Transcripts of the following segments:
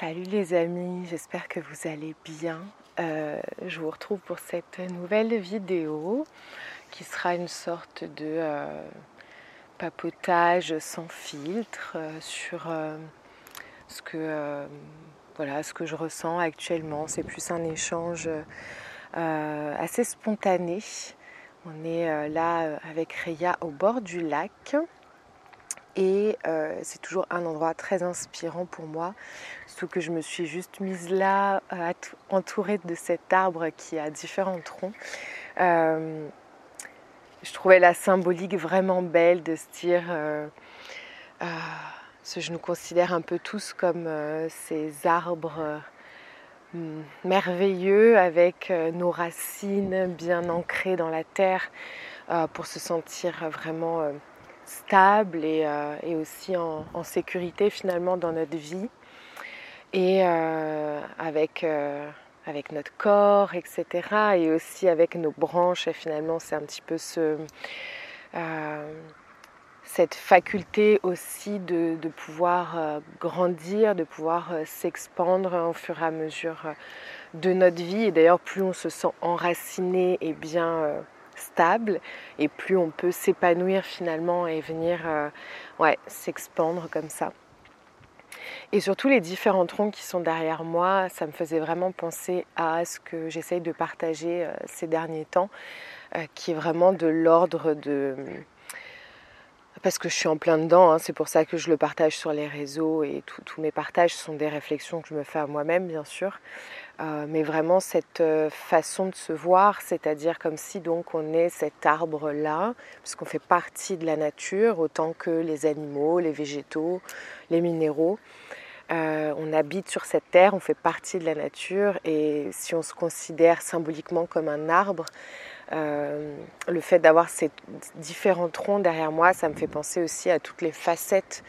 Salut les amis, j'espère que vous allez bien. Euh, je vous retrouve pour cette nouvelle vidéo qui sera une sorte de euh, papotage sans filtre euh, sur ce, que, voilà, ce que je ressens actuellement. C'est plus un échange assez spontané. On est là avec Réa au bord du lac. Et euh, c'est toujours un endroit très inspirant pour moi, surtout que je me suis juste mise là, euh, entourée de cet arbre qui a différents troncs. Euh, je trouvais la symbolique vraiment belle de se dire, je nous considère un peu tous comme ces arbres merveilleux avec nos racines bien ancrées dans la terre pour se sentir vraiment stable et, euh, aussi en, sécurité finalement dans notre vie et euh, avec, euh, avec notre corps, etc. Et aussi avec nos branches. Et finalement, c'est un petit peu ce, cette faculté aussi de, de pouvoir grandir, de pouvoir s'expandre au fur et à mesure de notre vie. Et d'ailleurs, plus on se sent enraciné et bien stable et plus on peut s'épanouir finalement et venir euh, ouais, s'expandre comme ça. Et surtout les différents troncs qui sont derrière moi, ça me faisait vraiment penser à ce que j'essaye de partager euh, ces derniers temps, euh, qui est vraiment de l'ordre de... Parce que je suis en plein dedans, hein, c'est pour ça que je le partage sur les réseaux et tous mes partages sont des réflexions que je me fais à moi-même, bien sûr. Euh, mais vraiment cette euh, façon de se voir, c'est-à-dire comme si donc on est cet arbre-là, puisqu'on fait partie de la nature, autant que les animaux, les végétaux, les minéraux. Euh, on habite sur cette terre, on fait partie de la nature, et si on se considère symboliquement comme un arbre, le fait d'avoir ces différents troncs derrière moi, ça me fait penser aussi à toutes les facettes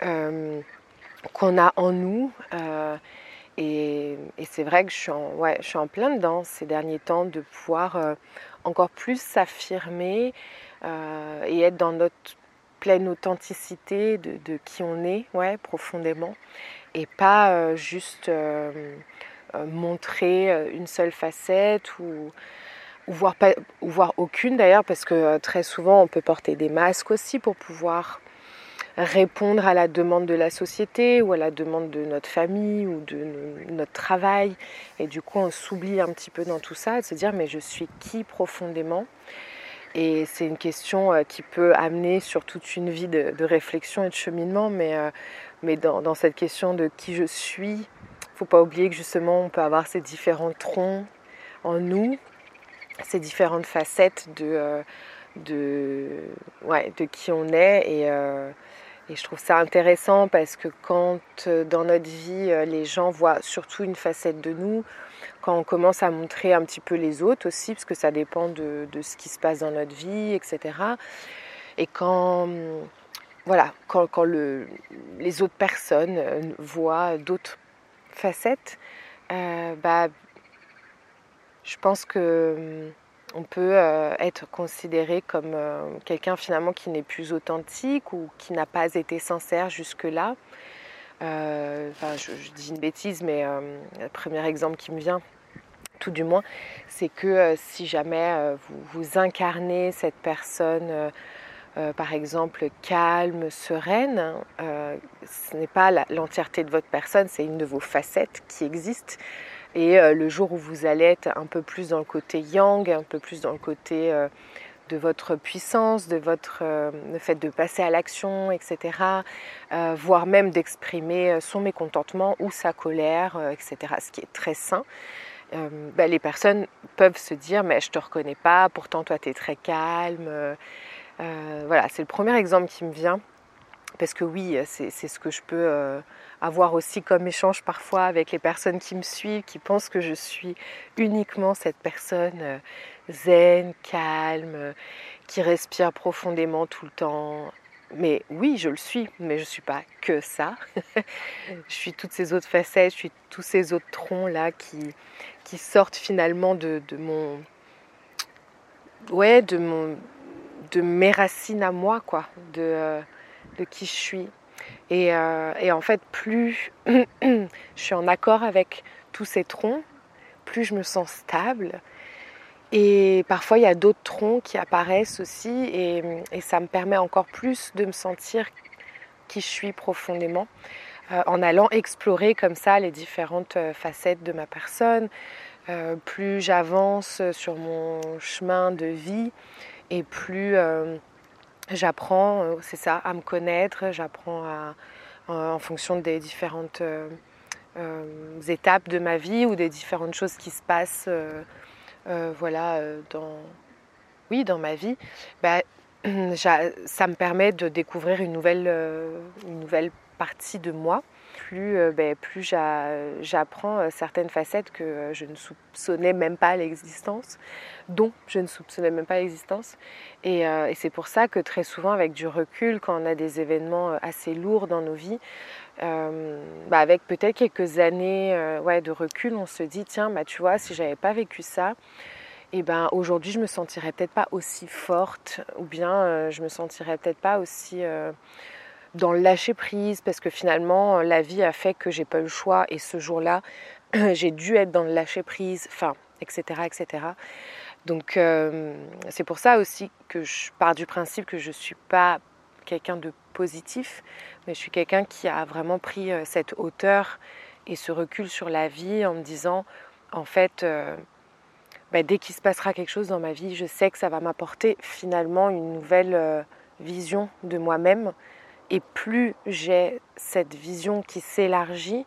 qu'on a en nous. Et, c'est vrai que je suis, en, ouais, je plein dedans ces derniers temps de pouvoir euh, encore plus s'affirmer euh, et être dans notre pleine authenticité de, qui on est, profondément, et pas euh, juste montrer une seule facette ou, ou voir, pas, ou voir aucune d'ailleurs, parce que très souvent on peut porter des masques aussi pour pouvoir répondre à la demande de la société ou à la demande de notre famille ou de notre travail. Et du coup, on s'oublie un petit peu dans tout ça, de se dire mais je suis qui profondément? Et c'est une question euh, qui peut amener sur toute une vie de, réflexion et de cheminement, mais, euh, mais dans, cette question de qui je suis, il ne faut pas oublier que justement on peut avoir ces différents troncs en nous, ces différentes facettes de, euh, de, ouais, de qui on est. Et, et je trouve ça intéressant parce que quand euh, dans notre vie, euh, les gens voient surtout une facette de nous, quand on commence à montrer un petit peu les autres aussi, parce que ça dépend de, ce qui se passe dans notre vie, etc. Et quand, voilà, quand, les autres personnes euh, voient d'autres facettes, bah, je pense que on peut euh, être considéré comme euh, quelqu'un finalement qui n'est plus authentique ou qui n'a pas été sincère jusque-là. Euh, je, dis une bêtise, mais le premier exemple qui me vient, tout du moins, c'est que si jamais vous, vous, incarnez cette personne, par exemple, calme, sereine, ce n'est pas l'entièreté de votre personne, c'est une de vos facettes qui existe. Et euh, le jour où vous allez être un peu plus dans le côté yang, un peu plus dans le côté euh, de votre puissance, de votre euh, fait de passer à l'action, etc., voire même d'exprimer son mécontentement ou sa colère, etc., ce qui est très sain. Ben, les personnes peuvent se dire mais je te reconnais pas, pourtant toi tu es très calme. voilà, c'est le premier exemple qui me vient parce que oui, c'est ce que je peux avoir aussi comme échange parfois avec les personnes qui me suivent, qui pensent que je suis uniquement cette personne euh, zen, calme, qui respire profondément tout le temps. Mais oui, je le suis, mais je ne suis pas que ça. je suis toutes ces autres facettes, je suis tous ces autres troncs là qui, qui sortent finalement de, de mon... Ouais, de mon de mes racines à moi, quoi, de, euh, de qui je suis. Et, et en fait, plus je suis en accord avec tous ces troncs, plus je me sens stable. Et parfois, il y a d'autres troncs qui apparaissent aussi, et, ça me permet encore plus de me sentir qui je suis profondément, euh, en allant explorer comme ça les différentes euh, facettes de ma personne. Euh, plus j'avance sur mon chemin de vie, et plus j'apprends, c'est ça, à me connaître, j'apprends en fonction des différentes étapes de ma vie ou des différentes choses qui se passent voilà, dans, oui, dans ma vie, bah, ça me permet de découvrir une nouvelle, euh, une nouvelle partie de moi. Plus, euh, ben, plus j'apprends euh, certaines facettes que je ne soupçonnais même pas l'existence, dont je ne soupçonnais même pas l'existence. Et, c'est pour ça que très souvent, avec du recul, quand on a des événements assez lourds dans nos vies, bah, avec peut-être quelques années ouais, de recul, on se dit tiens, bah, tu vois, si j'avais pas vécu ça, eh ben aujourd'hui je me sentirais peut-être pas aussi forte ou bien euh, je me sentirais peut-être pas aussi euh, dans le lâcher prise parce que finalement la vie a fait que j'ai pas eu le choix et ce jour-là j'ai dû être dans le lâcher prise, enfin etc etc. Donc euh, c'est pour ça aussi que je pars du principe que je suis pas quelqu'un de positif, mais je suis quelqu'un qui a vraiment pris cette hauteur et ce recul sur la vie en me disant en fait bah, dès qu'il se passera quelque chose dans ma vie, je sais que ça va m'apporter finalement une nouvelle euh, vision de moi-même. Et plus j'ai cette vision qui s'élargit,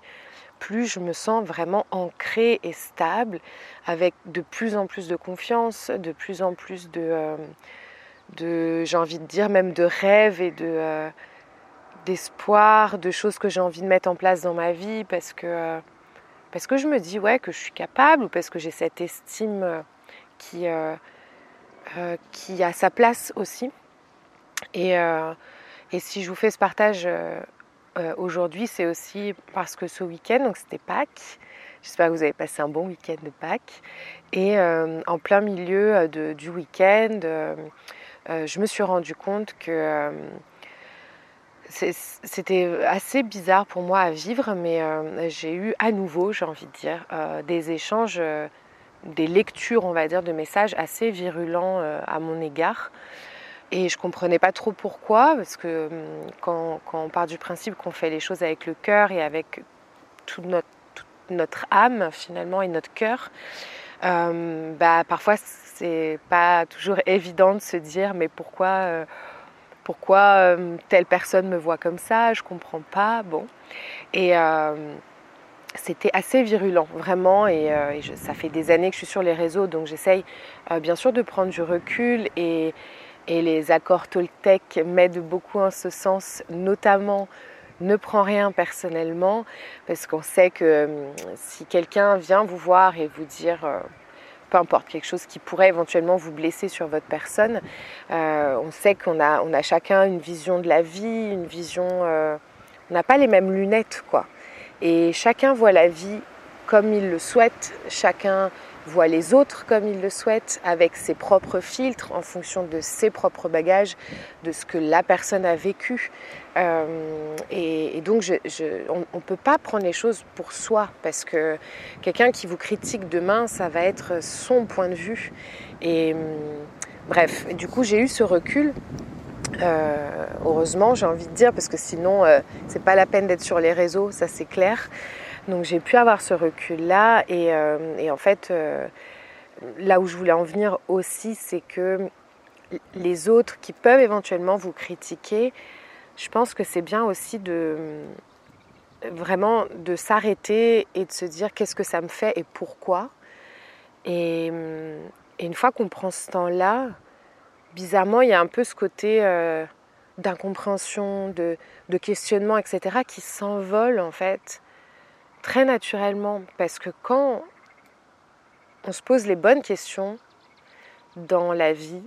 plus je me sens vraiment ancrée et stable, avec de plus en plus de confiance, de plus en plus de, euh, de j'ai envie de dire même de rêves et de euh, d'espoir, de choses que j'ai envie de mettre en place dans ma vie, parce que parce que je me dis ouais que je suis capable ou parce que j'ai cette estime euh, qui, euh, euh, qui a sa place aussi. Et, et, si je vous fais ce partage aujourd'hui, c'est aussi parce que ce week-end, donc c'était Pâques, j'espère que vous avez passé un bon week-end de Pâques, et en plein milieu du week-end, je me suis rendu compte que c'était assez bizarre pour moi à vivre, mais euh, j'ai eu à nouveau, j'ai envie de dire, euh, des échanges, euh, des lectures, on va dire, de messages assez virulents à mon égard. Et je ne comprenais pas trop pourquoi, parce que hum, quand, on part du principe qu'on fait les choses avec le cœur et avec toute notre, notre âme finalement et notre cœur, bah, parfois c'est pas toujours évident de se dire mais pourquoi pourquoi euh, telle personne me voit comme ça, je comprends pas. Bon. Et euh, c'était assez virulent, vraiment. Et, euh, ça fait des années que je suis sur les réseaux, donc j'essaye bien sûr de prendre du recul. Et, et les accords Toltec m'aident beaucoup en ce sens, notamment ne prends rien personnellement, parce qu'on sait que si quelqu'un vient vous voir et vous dire peu importe, quelque chose qui pourrait éventuellement vous blesser sur votre personne. Euh, on sait qu'on a, on a chacun une vision de la vie, une vision... Euh, on n'a pas les mêmes lunettes, quoi. Et chacun voit la vie comme il le souhaite, chacun voit les autres comme il le souhaite, avec ses propres filtres, en fonction de ses propres bagages, de ce que la personne a vécu. Euh, et, donc, on ne peut pas prendre les choses pour soi, parce que quelqu'un qui vous critique demain, ça va être son point de vue. Et hum, bref, du coup, j'ai eu ce recul. Euh, heureusement, j'ai envie de dire, parce que sinon, euh, c'est pas la peine d'être sur les réseaux, ça c'est clair. Donc j'ai pu avoir ce recul-là et, euh, en fait, euh, là où je voulais en venir aussi, c'est que les autres qui peuvent éventuellement vous critiquer, je pense que c'est bien aussi de vraiment de s'arrêter et de se dire qu'est-ce que ça me fait et pourquoi. Et, une fois qu'on prend ce temps-là, bizarrement, il y a un peu ce côté euh, d'incompréhension, de, de, questionnement, etc., qui s'envole en fait très naturellement, parce que quand on se pose les bonnes questions dans la vie,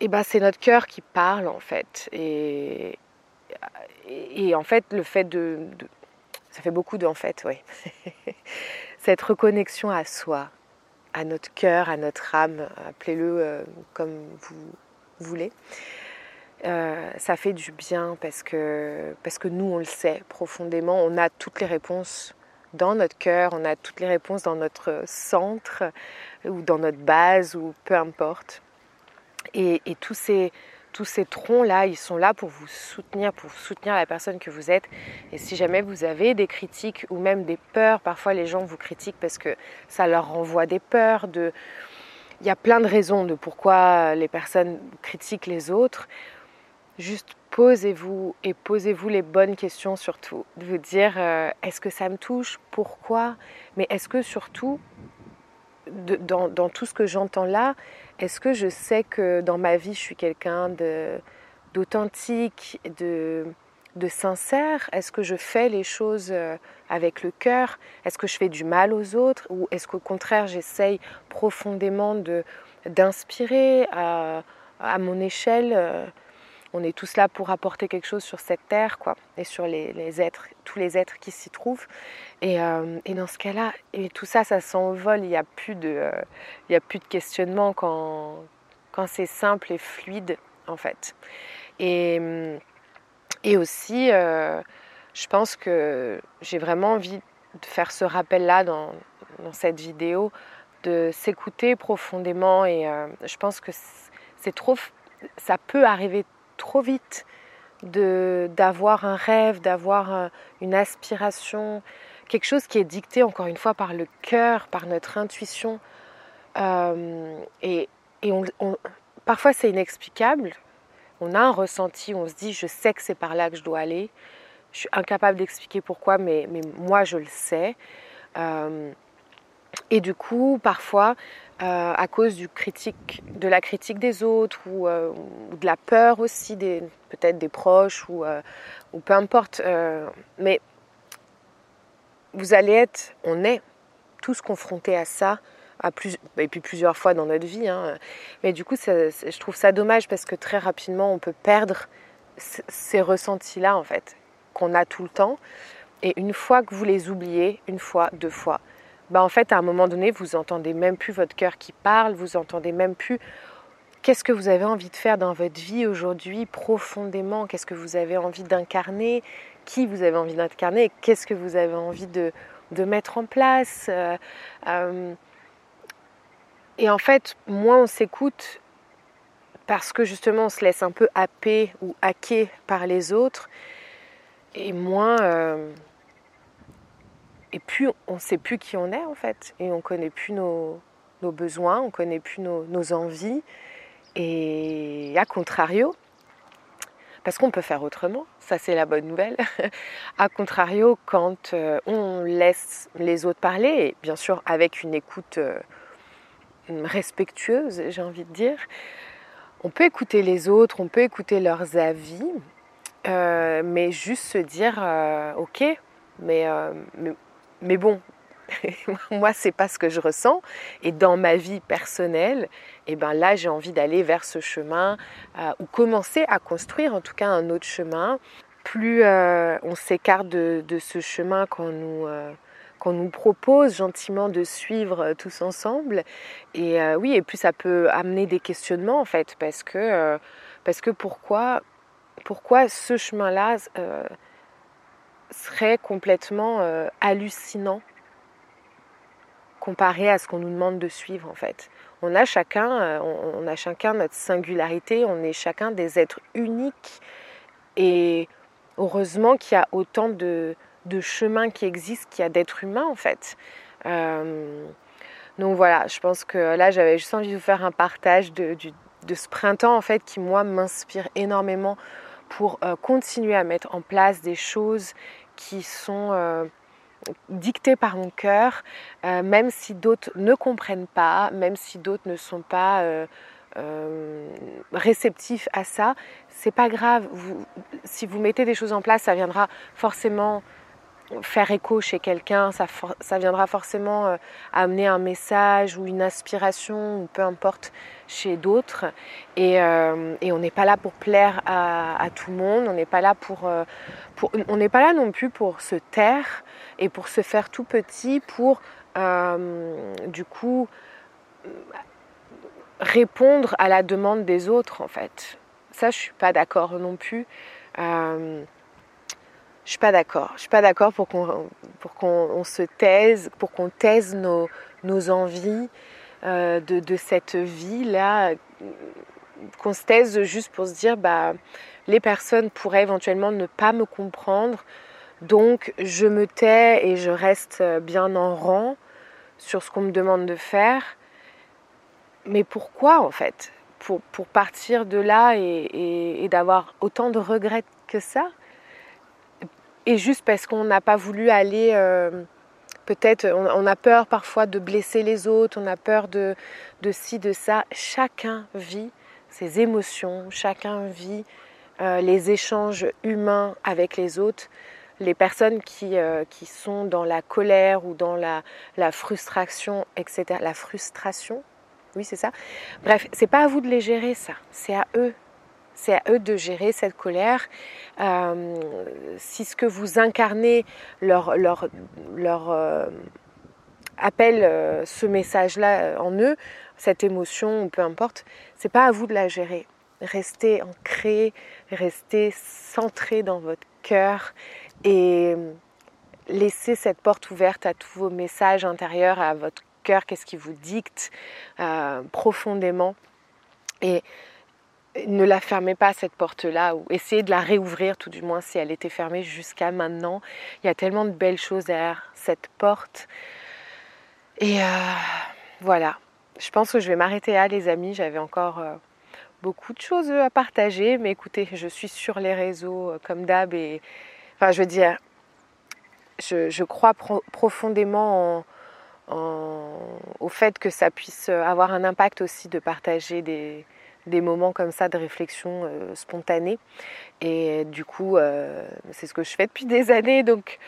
eh ben c'est notre cœur qui parle en fait. Et, et, en fait, le fait de, Ça fait beaucoup de en fait, oui. Cette reconnexion à soi, à notre cœur, à notre âme, appelez-le euh, comme vous voulez, ça fait du bien parce que, parce que nous, on le sait profondément, on a toutes les réponses dans notre cœur, on a toutes les réponses dans notre centre ou dans notre base ou peu importe. Et, tous ces, tous ces troncs-là, ils sont là pour vous soutenir, pour soutenir la personne que vous êtes. Et si jamais vous avez des critiques ou même des peurs, parfois les gens vous critiquent parce que ça leur renvoie des peurs. De... Il y a plein de raisons de pourquoi les personnes critiquent les autres. Juste posez-vous et posez-vous les bonnes questions surtout. De vous dire euh, est-ce que ça me touche? Pourquoi? Mais est-ce que surtout, dans, tout ce que j'entends là, est-ce que je sais que dans ma vie je suis quelqu'un d'authentique, de, sincère? Est-ce que je fais les choses euh, avec le cœur? Est-ce que je fais du mal aux autres? Ou est-ce qu'au contraire j'essaye profondément d'inspirer à, à mon échelle euh, on est tous là pour apporter quelque chose sur cette terre, quoi, et sur les, êtres, tous les êtres qui s'y trouvent. Et, euh, dans ce cas-là, tout ça, ça s'envole. Il n'y a plus de, euh, il a plus de questionnement quand, quand c'est simple et fluide, en fait. Et, et aussi, euh, je pense que j'ai vraiment envie de faire ce rappel-là dans, dans cette vidéo, de s'écouter profondément. Et je pense que c'est trop, ça peut arriver trop vite d'avoir un rêve, d'avoir une aspiration, quelque chose qui est dicté encore une fois par le cœur, par notre intuition. Euh, et, parfois c'est inexplicable. On a un ressenti, on se dit je sais que c'est par là que je dois aller. Je suis incapable d'expliquer pourquoi, mais, mais, moi je le sais. Euh, et du coup, parfois, euh, à cause de la critique des autres euh, ou, de la peur aussi, peut-être des proches ou, euh, peu importe. mais vous allez être, on est tous confrontés à ça, et puis plusieurs fois dans notre vie. Hein. Mais du coup, je trouve ça dommage parce que très rapidement, on peut perdre ces ressentis-là, en fait, qu'on a tout le temps. Et une fois que vous les oubliez, une fois, deux fois, bah, en fait, à un moment donné, vous entendez même plus votre cœur qui parle, vous entendez même plus qu'est-ce que vous avez envie de faire dans votre vie aujourd'hui profondément, qu'est-ce que vous avez envie d'incarner, qui vous avez envie d'incarner, qu'est-ce que vous avez envie de, mettre en place. Euh, euh, et en fait, moins on s'écoute, parce que justement on se laisse un peu happer ou hacker par les autres, et moins... Euh, et puis on ne sait plus qui on est en fait, et on connaît plus nos, besoins, on connaît plus nos, envies, et à contrario, parce qu'on peut faire autrement, ça c'est la bonne nouvelle. à contrario, quand euh, on laisse les autres parler, et bien sûr avec une écoute euh, respectueuse, j'ai envie de dire, on peut écouter les autres, on peut écouter leurs avis, euh, mais juste se dire, ok, mais, mais mais bon, moi c'est pas ce que je ressens. Et dans ma vie personnelle eh ben là j'ai envie d'aller vers ce chemin euh, ou commencer à construire en tout cas un autre chemin. Plus euh, on s'écarte de, ce chemin qu'on nous euh, qu'on nous propose gentiment de suivre tous ensemble. Et oui et plus ça peut amener des questionnements en fait parce que parce que pourquoi pourquoi ce chemin là serait complètement euh, hallucinant comparé à ce qu'on nous demande de suivre en fait. On a chacun, euh, on, a chacun notre singularité, on est chacun des êtres uniques et heureusement qu'il y a autant de, chemins qui existent qu'il y a d'êtres humains en fait. Euh, donc voilà, je pense que là j'avais juste envie de vous faire un partage de, de ce printemps en fait qui moi m'inspire énormément pour continuer à mettre en place des choses qui sont euh, dictées par mon cœur, euh, même si d'autres ne comprennent pas, même si d'autres ne sont pas euh, réceptifs à ça, c'est pas grave. si vous mettez des choses en place, ça viendra forcément faire écho chez quelqu'un, ça, viendra forcément euh, amener un message ou une inspiration, ou peu importe, chez d'autres. Et, euh, on n'est pas là pour plaire à, tout le monde, on n'est pas là euh, pour on n'est pas là non plus pour se taire et pour se faire tout petit, pour du coup répondre à la demande des autres en fait. ça, je suis pas d'accord non plus. Je suis pas d'accord. Je suis pas d'accord pour qu'on pour qu'on se taise, pour qu'on taise nos, nos envies euh, de, de, cette vie là, qu'on se taise juste pour se dire bah les personnes pourraient éventuellement ne pas me comprendre, donc je me tais et je reste bien en rang sur ce qu'on me demande de faire. Mais pourquoi en fait? Pour, pour, partir de là et, d'avoir autant de regrets que ça? Et juste parce qu'on n'a pas voulu aller, euh, peut-être, on, a peur parfois de blesser les autres, on a peur de, de ci, de ça. Chacun vit ses émotions, chacun vit euh, les échanges humains avec les autres. Les personnes qui, euh, qui sont dans la colère ou dans la, la frustration, etc. La frustration, oui c'est ça. Bref, c'est pas à vous de les gérer ça, c'est à eux. C'est à eux de gérer cette colère. Euh, si ce que vous incarnez leur, leur, leur euh, appelle euh, ce message-là en eux, cette émotion peu importe, c'est pas à vous de la gérer. Restez ancré, restez centré dans votre cœur et laissez cette porte ouverte à tous vos messages intérieurs, à votre cœur, qu'est-ce qui vous dicte profondément. Et ne la fermez pas cette porte-là, ou essayez de la réouvrir tout du moins si elle était fermée jusqu'à maintenant. Il y a tellement de belles choses derrière cette porte. Et euh, voilà, je pense que je vais m'arrêter là les amis, j'avais encore... Euh, beaucoup de choses à partager, mais écoutez, je suis sur les réseaux euh, comme d'hab et enfin je veux dire, je, crois pro profondément en, en, au fait que ça puisse avoir un impact aussi de partager des, des moments comme ça de réflexion euh, spontanée. Et du coup, euh, c'est ce que je fais depuis des années, donc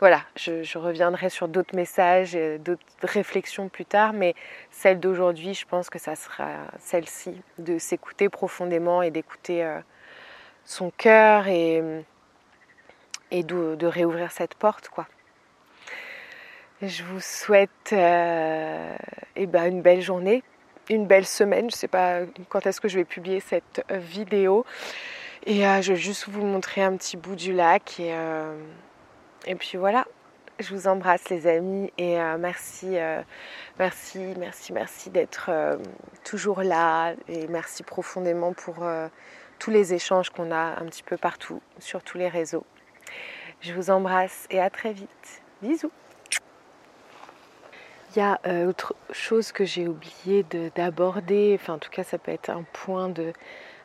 voilà, je, reviendrai sur d'autres messages, d'autres réflexions plus tard, mais celle d'aujourd'hui, je pense que ça sera celle-ci, de s'écouter profondément et d'écouter euh, son cœur et, et de, réouvrir cette porte, quoi. Je vous souhaite euh, eh ben, une belle journée, une belle semaine. Je ne sais pas quand est-ce que je vais publier cette vidéo. Et euh, je vais juste vous montrer un petit bout du lac et euh, et puis voilà, je vous embrasse les amis et euh, merci, merci, merci, merci d'être toujours là et merci profondément pour tous les échanges qu'on a un petit peu partout sur tous les réseaux. Je vous embrasse et à très vite. Bisous. Il y a euh, autre chose que j'ai oublié d'aborder, enfin en tout cas ça peut être un point de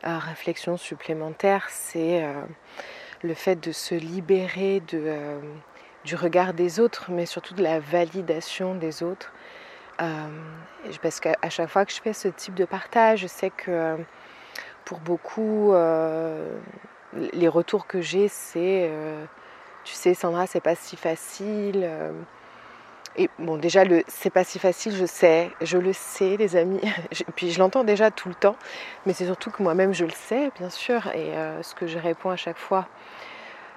euh, réflexion supplémentaire, c'est le fait de se libérer euh, du regard des autres, mais surtout de la validation des autres. Euh, parce qu'à chaque fois que je fais ce type de partage, je sais que euh, pour beaucoup, euh, les retours que j'ai, c'est euh, tu sais, Sandra, c'est pas si facile. Euh. et bon, déjà, c'est pas si facile, je sais, je le sais, les amis. Puis je l'entends déjà tout le temps, mais c'est surtout que moi-même, je le sais, bien sûr. Et ce que je réponds à chaque fois,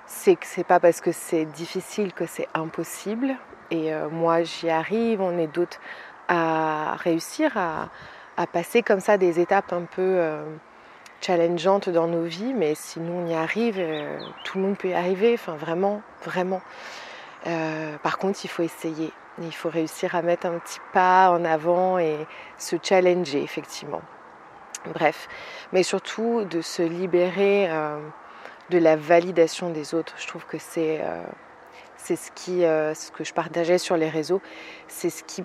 c'est que c'est pas parce que c'est difficile que c'est impossible. Et euh, moi, j'y arrive, on est d'autres à réussir à, passer comme ça des étapes un peu euh, challengeantes dans nos vies. Mais si nous, on y arrive, euh, tout le monde peut y arriver. Enfin, vraiment, vraiment. Euh, par contre, il faut essayer. Il faut réussir à mettre un petit pas en avant et se challenger, effectivement. Bref, mais surtout de se libérer euh, de la validation des autres. Je trouve que c'est euh, euh, ce que je partageais sur les réseaux, c'est ce qui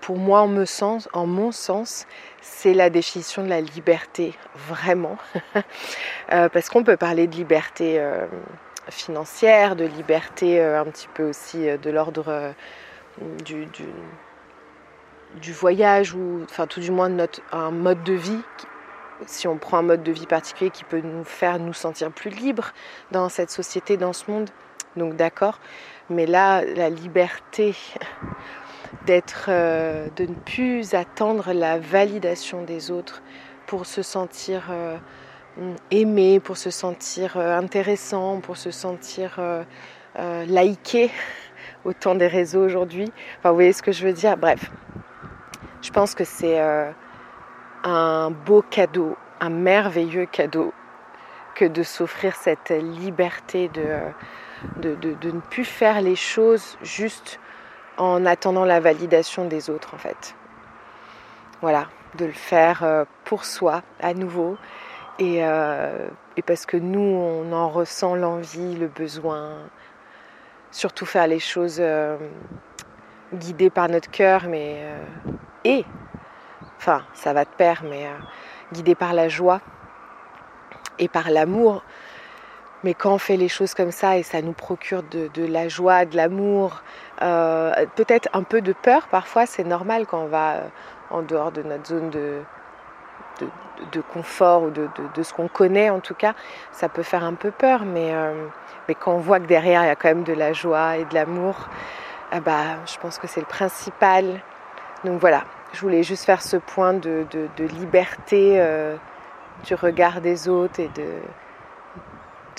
pour moi en en mon sens, c'est la définition de la liberté vraiment. parce qu'on peut parler de liberté financière, de liberté euh, un petit peu aussi de l'ordre du, du voyage ou enfin tout du moins notre un mode de vie si on prend un mode de vie particulier qui peut nous faire nous sentir plus libres dans cette société, dans ce monde. Donc d'accord, mais là, la liberté d'être, euh, de ne plus attendre la validation des autres pour se sentir euh, aimé, pour se sentir euh, intéressant, pour se sentir euh, euh, liké au temps des réseaux aujourd'hui. Enfin, vous voyez ce que je veux dire? Bref, je pense que c'est un beau cadeau un merveilleux cadeau que de s'offrir cette liberté de, de, de, ne plus faire les choses juste en attendant la validation des autres en fait. Voilà, de le faire pour soi à nouveau et, euh, et parce que nous on en ressent l'envie, le besoin, surtout faire les choses euh, guidées par notre cœur mais et enfin ça va de pair mais guidées par la joie et par l'amour. Mais quand on fait les choses comme ça et ça nous procure de, la joie, de l'amour, euh, peut-être un peu de peur parfois, c'est normal quand on va euh, en dehors de notre zone de, de, confort ou de, ce qu'on connaît en tout cas, ça peut faire un peu peur, mais, euh, mais quand on voit que derrière il y a quand même de la joie et de l'amour, bah, je pense que c'est le principal. Donc voilà, je voulais juste faire ce point de, liberté du regard des autres et de,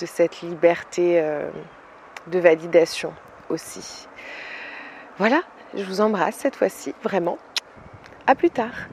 de cette liberté euh, de validation aussi. Voilà, je vous embrasse cette fois-ci, vraiment. À plus tard.